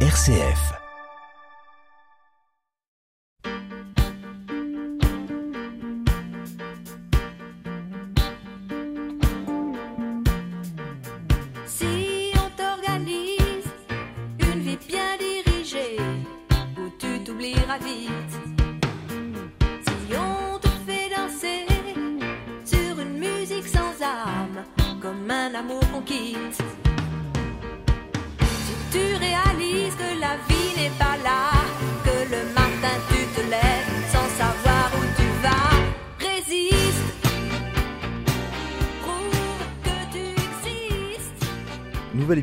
RCF.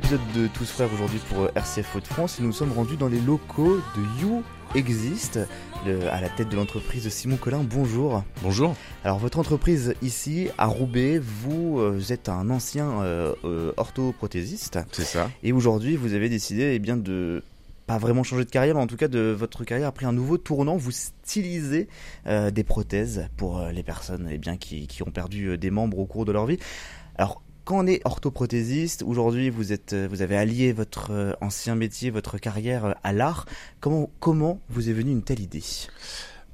Épisode de Tous Frères aujourd'hui pour RCF de France et nous sommes rendus dans les locaux de You Exist, le- à la tête de l'entreprise Simon Collin. Bonjour. Bonjour. Alors votre entreprise ici à Roubaix, vous euh, êtes un ancien euh, euh, orthoprothésiste C'est ça. et aujourd'hui vous avez décidé eh bien de pas vraiment changer de carrière, mais en tout cas de votre carrière a pris un nouveau tournant. Vous stylisez euh, des prothèses pour euh, les personnes eh bien qui, qui ont perdu euh, des membres au cours de leur vie. Alors quand on est orthoprothésiste, aujourd'hui vous êtes, euh, vous avez allié votre euh, ancien métier, votre carrière euh, à l'art. Comment comment vous est venue une telle idée?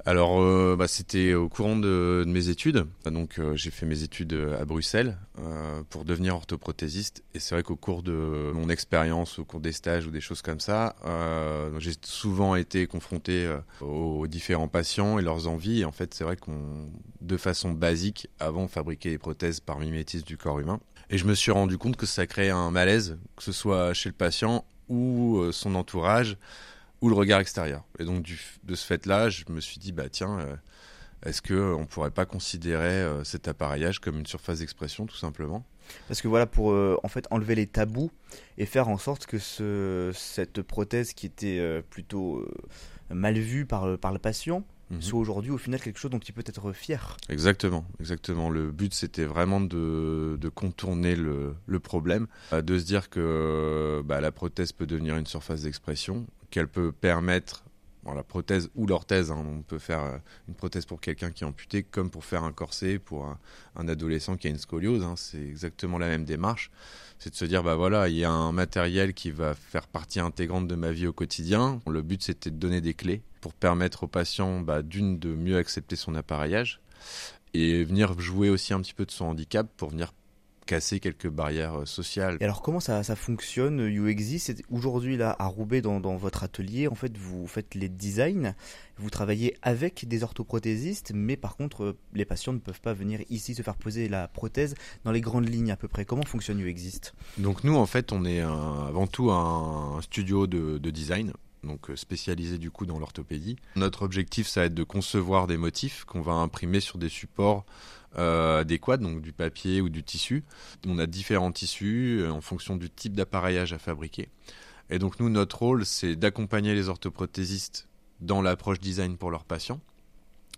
Alors, bah, c'était au courant de, mes études. Donc, j'ai fait mes études à Bruxelles pour devenir orthoprothésiste. Et c'est vrai qu'au cours de mon expérience, au cours des stages ou des choses comme ça, j'ai souvent été confronté aux différents patients et leurs envies. Et en fait, c'est vrai qu'on, de façon basique, avant fabriquer des prothèses par mimétisme du corps humain. Et je me suis rendu compte que ça créait un malaise, que ce soit chez le patient ou euh, son entourage. ou le regard extérieur. Et donc de ce fait-là, je me suis dit bah tiens, euh, est-ce que euh, on pourrait pas considérer cet appareillage comme une surface d'expression tout simplement? Parce que voilà, pour en fait enlever les tabous et faire en sorte que ce, cette prothèse qui était plutôt mal vue par, par le patient Mhm. soit aujourd'hui au final quelque chose dont il peut être fier. Exactement, exactement. Le but c'était vraiment de, de contourner le, le problème, euh, de se dire que bah, la prothèse peut devenir une surface d'expression, qu'elle peut permettre la prothèse ou l'orthèse. hein, on peut faire euh, une prothèse pour quelqu'un qui est amputé, comme pour faire un corset pour un, un adolescent qui a une scoliose. hein, c'est exactement la même démarche. C'est de se dire, bah voilà, il y a un matériel qui va faire partie intégrante de ma vie au quotidien. Le but, c'était de donner des clés pour permettre au patient, bah, d'une, de mieux accepter son appareillage et venir jouer aussi un petit peu de son handicap pour venir casser quelques barrières euh, sociales. Et alors comment ça, ça fonctionne UXI C'est aujourd'hui là à Roubaix dans, dans votre atelier, en fait vous faites les designs, vous travaillez avec des orthoprothésistes, mais par contre euh, les patients ne peuvent pas venir ici se faire poser la prothèse dans les grandes lignes à peu près. Comment fonctionne UXist Donc nous, en fait, on est un- avant tout un studio de, de design, donc euh, spécialisé du coup dans l'orthopédie. Notre objectif, ça va être de concevoir des motifs qu'on va imprimer sur des supports euh, adéquats, donc du papier ou du tissu. On a différents tissus euh, en fonction du type d'appareillage à fabriquer. Et donc nous, notre rôle, c'est d'accompagner les orthoprothésistes dans l'approche design pour leurs patients.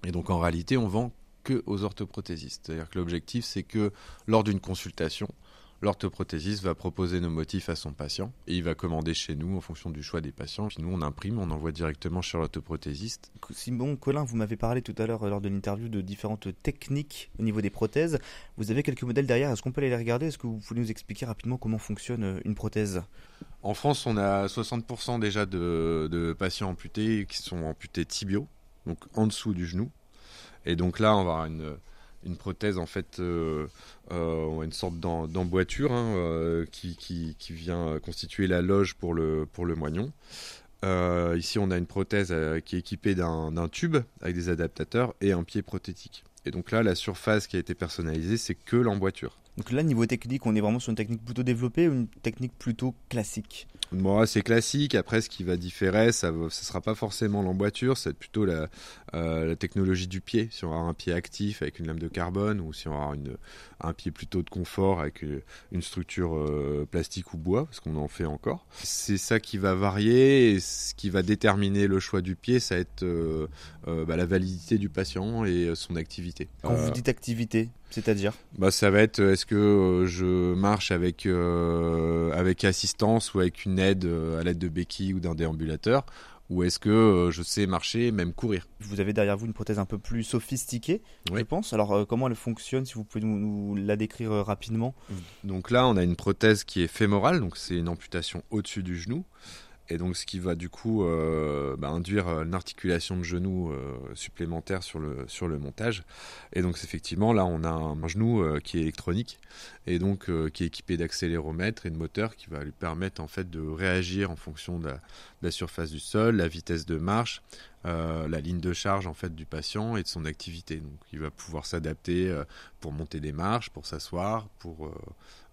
Et donc en réalité, on vend que aux orthoprothésistes. C'est-à-dire que l'objectif, c'est que lors d'une consultation, l'orthoprothésiste va proposer nos motifs à son patient et il va commander chez nous en fonction du choix des patients. Puis nous, on imprime, on envoie directement chez l'orthoprothésiste. Simon Colin, vous m'avez parlé tout à l'heure euh, lors de l'interview de différentes techniques au niveau des prothèses. Vous avez quelques modèles derrière, est-ce qu'on peut aller les regarder? Est-ce que vous pouvez nous expliquer rapidement comment fonctionne euh, une prothèse? En France, on a 60% déjà de, de patients amputés qui sont amputés tibiaux, donc en dessous du genou. Et donc là, on va avoir une, une prothèse en fait, euh, euh, une sorte d'em- d'emboîture hein, euh, qui, vient constituer la loge pour le, pour le moignon. Ici, on a une prothèse qui est équipée d'un tube avec des adaptateurs et un pied prothétique. Et donc là, la surface qui a été personnalisée, c'est que l'emboîture. Donc là, niveau technique, on est vraiment sur une technique plutôt développée ou une technique plutôt classique Bon, c'est classique. Après, ce qui va différer, ça ne sera pas forcément l'emboîture, c'est plutôt la, euh, la technologie du pied. Si on avoir un pied actif avec une lame de carbone ou si on une, un pied plutôt de confort avec euh, une structure euh, plastique ou bois, parce qu'on en fait encore. C'est ça qui va varier et ce qui va déterminer le choix du pied, ça va être euh, bah, la validité du patient et son activité. Quand vous dites activité, c'est-à-dire bah, ça va être est-ce que euh, je marche avec, euh, avec assistance ou avec une aide euh, à l'aide de béquilles ou d'un déambulateur? Ou est-ce que euh, je sais marcher, même courir? Vous avez derrière vous une prothèse un peu plus sophistiquée, je pense. Alors, euh, comment elle fonctionne Si vous pouvez nous, nous la décrire euh, rapidement? Donc là, on a une prothèse qui est fémorale, donc c'est une amputation au-dessus du genou. Et donc ce qui va du coup euh, bah, induire une articulation de genou euh, supplémentaire sur le, sur le montage. Et donc effectivement là on a un, genou euh, qui est électronique et donc qui est équipé d'accéléromètre et de moteur qui va lui permettre en fait de réagir en fonction de la, surface du sol, la vitesse de marche, la ligne de charge en fait du patient et de son activité. Donc il va pouvoir s'adapter pour monter des marches, pour s'asseoir, pour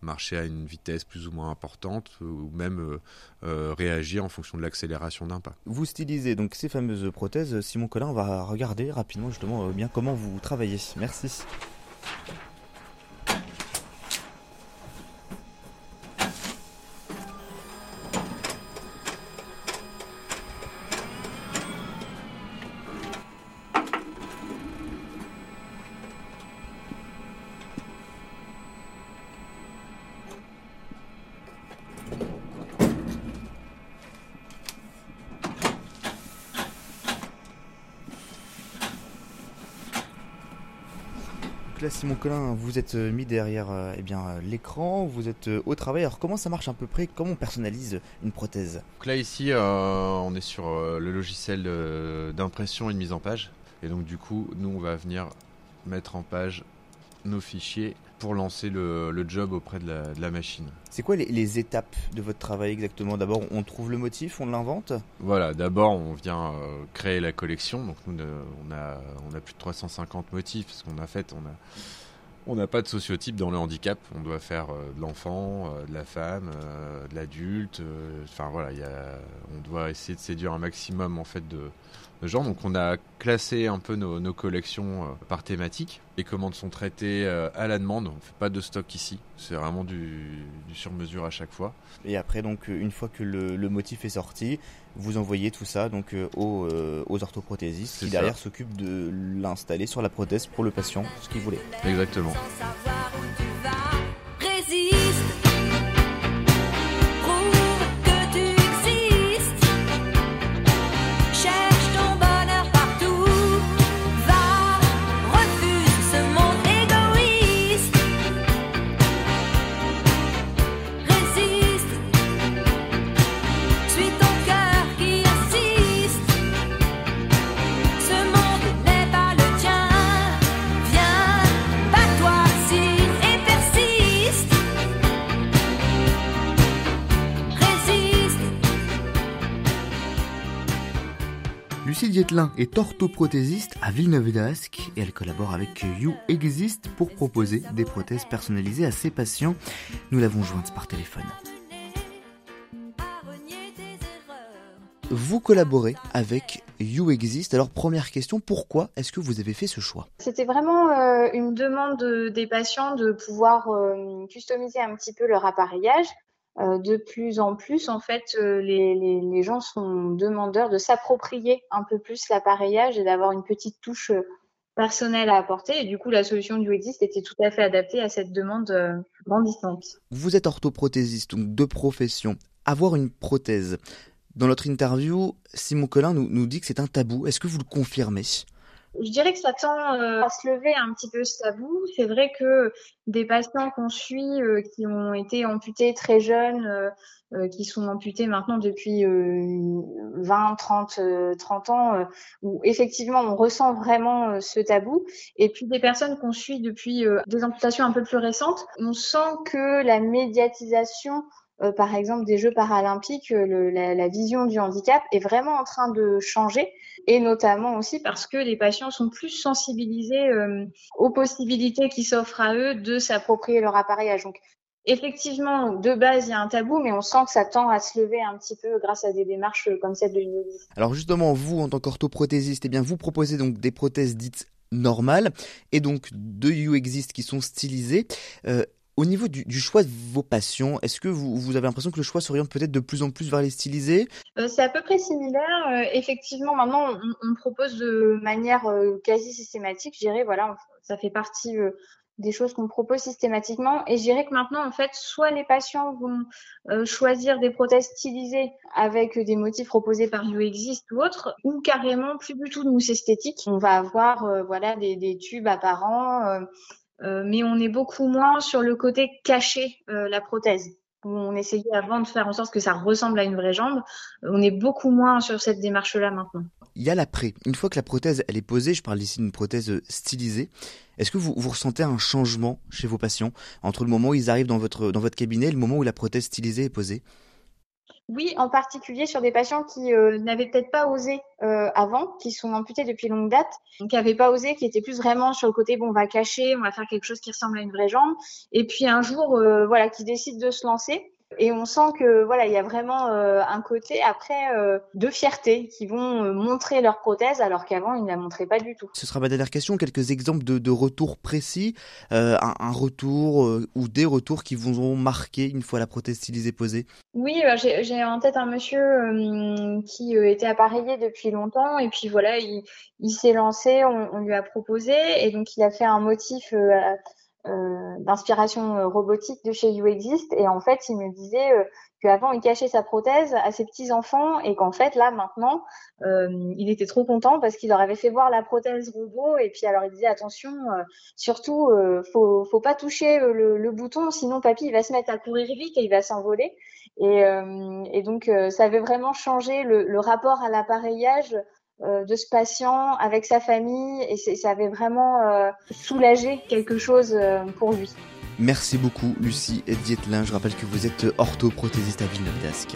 marcher à une vitesse plus ou moins importante euh, ou même euh, euh, réagir en fonction de l'accélération d'un pas. Vous stylisez donc ces fameuses prothèses. Simon Collin, on va regarder rapidement justement bien comment vous travaillez. Merci. Là, Simon Collin, vous êtes euh, mis derrière euh, eh bien euh, l'écran, vous êtes au travail. Alors comment ça marche à peu près? Comment on personnalise une prothèse? Donc Là ici, on est sur le logiciel d'impression et de mise en page. Et donc du coup, nous on va venir mettre en page nos fichiers pour lancer le, job auprès de la, machine. C'est quoi les, étapes de votre travail exactement? D'abord, on trouve le motif, on l'invente? Voilà, d'abord, on vient euh, créer la collection. Donc, nous, on a, on a plus de 350 motifs. Ce qu'on a fait, on a. On n'a pas de sociotype dans le handicap. On doit faire euh, de l'enfant, euh, de la femme, de l'adulte. Enfin voilà, on doit essayer de séduire un maximum en fait de, genre. Donc on a classé un peu nos, collections euh, par thématique. Les commandes sont traitées euh, à la demande. On fait pas de stock ici. C'est vraiment du, sur-mesure à chaque fois. Et après, donc, une fois que le, motif est sorti, vous envoyez tout ça donc euh, aux, aux orthoprothésistes qui derrière s'occupent de l'installer sur la prothèse pour le patient, ce qu'il voulait. Exactement. Lucie Dietlin est orthoprothésiste à Villeneuve d'Ascq et elle collabore avec You Exist pour proposer des prothèses personnalisées à ses patients. Nous l'avons jointe par téléphone. Vous collaborez avec You Exist. Alors première question, pourquoi est-ce que vous avez fait ce choix? C'était vraiment euh, une demande des patients de pouvoir euh, customiser un petit peu leur appareillage de plus en plus, en fait, euh, les, gens sont demandeurs de s'approprier un peu plus l'appareillage et d'avoir une petite touche euh, personnelle à apporter. Et du coup, la solution du Exist était tout à fait adaptée à cette demande grandissante. Vous êtes orthoprothésiste, donc de profession. Avoir une prothèse. Dans notre interview, Simon Collin nous dit que c'est un tabou. Est-ce que vous le confirmez? Je dirais que ça tend euh, à se lever un petit peu ce tabou. C'est vrai que des patients qu'on suit euh, qui ont été amputés très jeunes, euh, qui sont amputés maintenant depuis 20, 30, 30 ans, où effectivement on ressent vraiment ce tabou. Et puis des personnes qu'on suit depuis des amputations un peu plus récentes, on sent que la médiatisation par exemple des Jeux paralympiques, la, la, vision du handicap est vraiment en train de changer et notamment aussi parce que les patients sont plus sensibilisés euh, aux possibilités qui s'offrent à eux de s'approprier leur appareillage. Donc effectivement, de base, il y a un tabou, mais on sent que ça tend à se lever un petit peu grâce à des démarches comme celle de l'UNEDIS. Alors justement, vous, en tant qu'orthoprothésiste, eh bien, vous proposez donc des prothèses dites normales et donc de exist qui sont stylisées. Euh, au niveau du, choix de vos patients, est-ce que vous, avez l'impression que le choix s'oriente peut-être de plus en plus vers les stylisés? Euh, C'est à peu près similaire. Euh, effectivement, maintenant, on, propose de manière euh, quasi systématique, je dirais, voilà, ça fait partie des choses qu'on propose systématiquement. Et je dirais que maintenant, en fait, soit les patients vont choisir des prothèses stylisées avec des motifs proposés par YouExist ou autres, ou carrément plus du tout de mousse esthétique. On va avoir voilà des, tubes apparents mais on est beaucoup moins sur le côté caché euh, la prothèse. on essayait avant de faire en sorte que ça ressemble à une vraie jambe. On est beaucoup moins sur cette démarche-là maintenant. Il y a l'après. Une fois que la prothèse elle est posée, je parle ici d'une prothèse stylisée. Est-ce que vous, vous ressentez un changement chez vos patients entre le moment où ils arrivent dans votre dans votre cabinet et le moment où la prothèse stylisée est posée? Oui, en particulier sur des patients qui euh, n'avaient peut-être pas osé euh, avant, qui sont amputés depuis longue date, qui n'avaient pas osé, qui étaient plus vraiment sur le côté bon, on va cacher, on va faire quelque chose qui ressemble à une vraie jambe, et puis un jour, euh, voilà, qui décident de se lancer. Et on sent que voilà, il y a vraiment euh, un côté après euh, de fierté qui vont euh, montrer leur prothèse alors qu'avant ils ne la montraient pas du tout. Ce sera ma dernière question. Quelques exemples de, de retours précis, un, un, retour ou des retours qui vous ont marqué une fois la prothèse stylisée posée? Oui, j'ai en tête un monsieur qui était appareillé depuis longtemps et puis voilà, il, il s'est lancé, on, on, lui a proposé et donc il a fait un motif euh, d'inspiration euh, robotique de chez YouExist et en fait il me disait euh, qu'avant il cachait sa prothèse à ses petits enfants et qu'en fait là maintenant euh, il était trop content parce qu'il leur avait fait voir la prothèse robot. Et puis alors il disait attention euh, surtout faut faut pas toucher le, le, bouton sinon papy il va se mettre à courir vite et il va s'envoler. Et, et donc ça avait vraiment changé le, le rapport à l'appareillage de ce patient avec sa famille et ça avait vraiment euh, soulagé quelque chose euh, pour lui. Merci beaucoup Lucie Dietlin. Je rappelle que vous êtes orthoprothésiste à Villeneuve d'Ascq.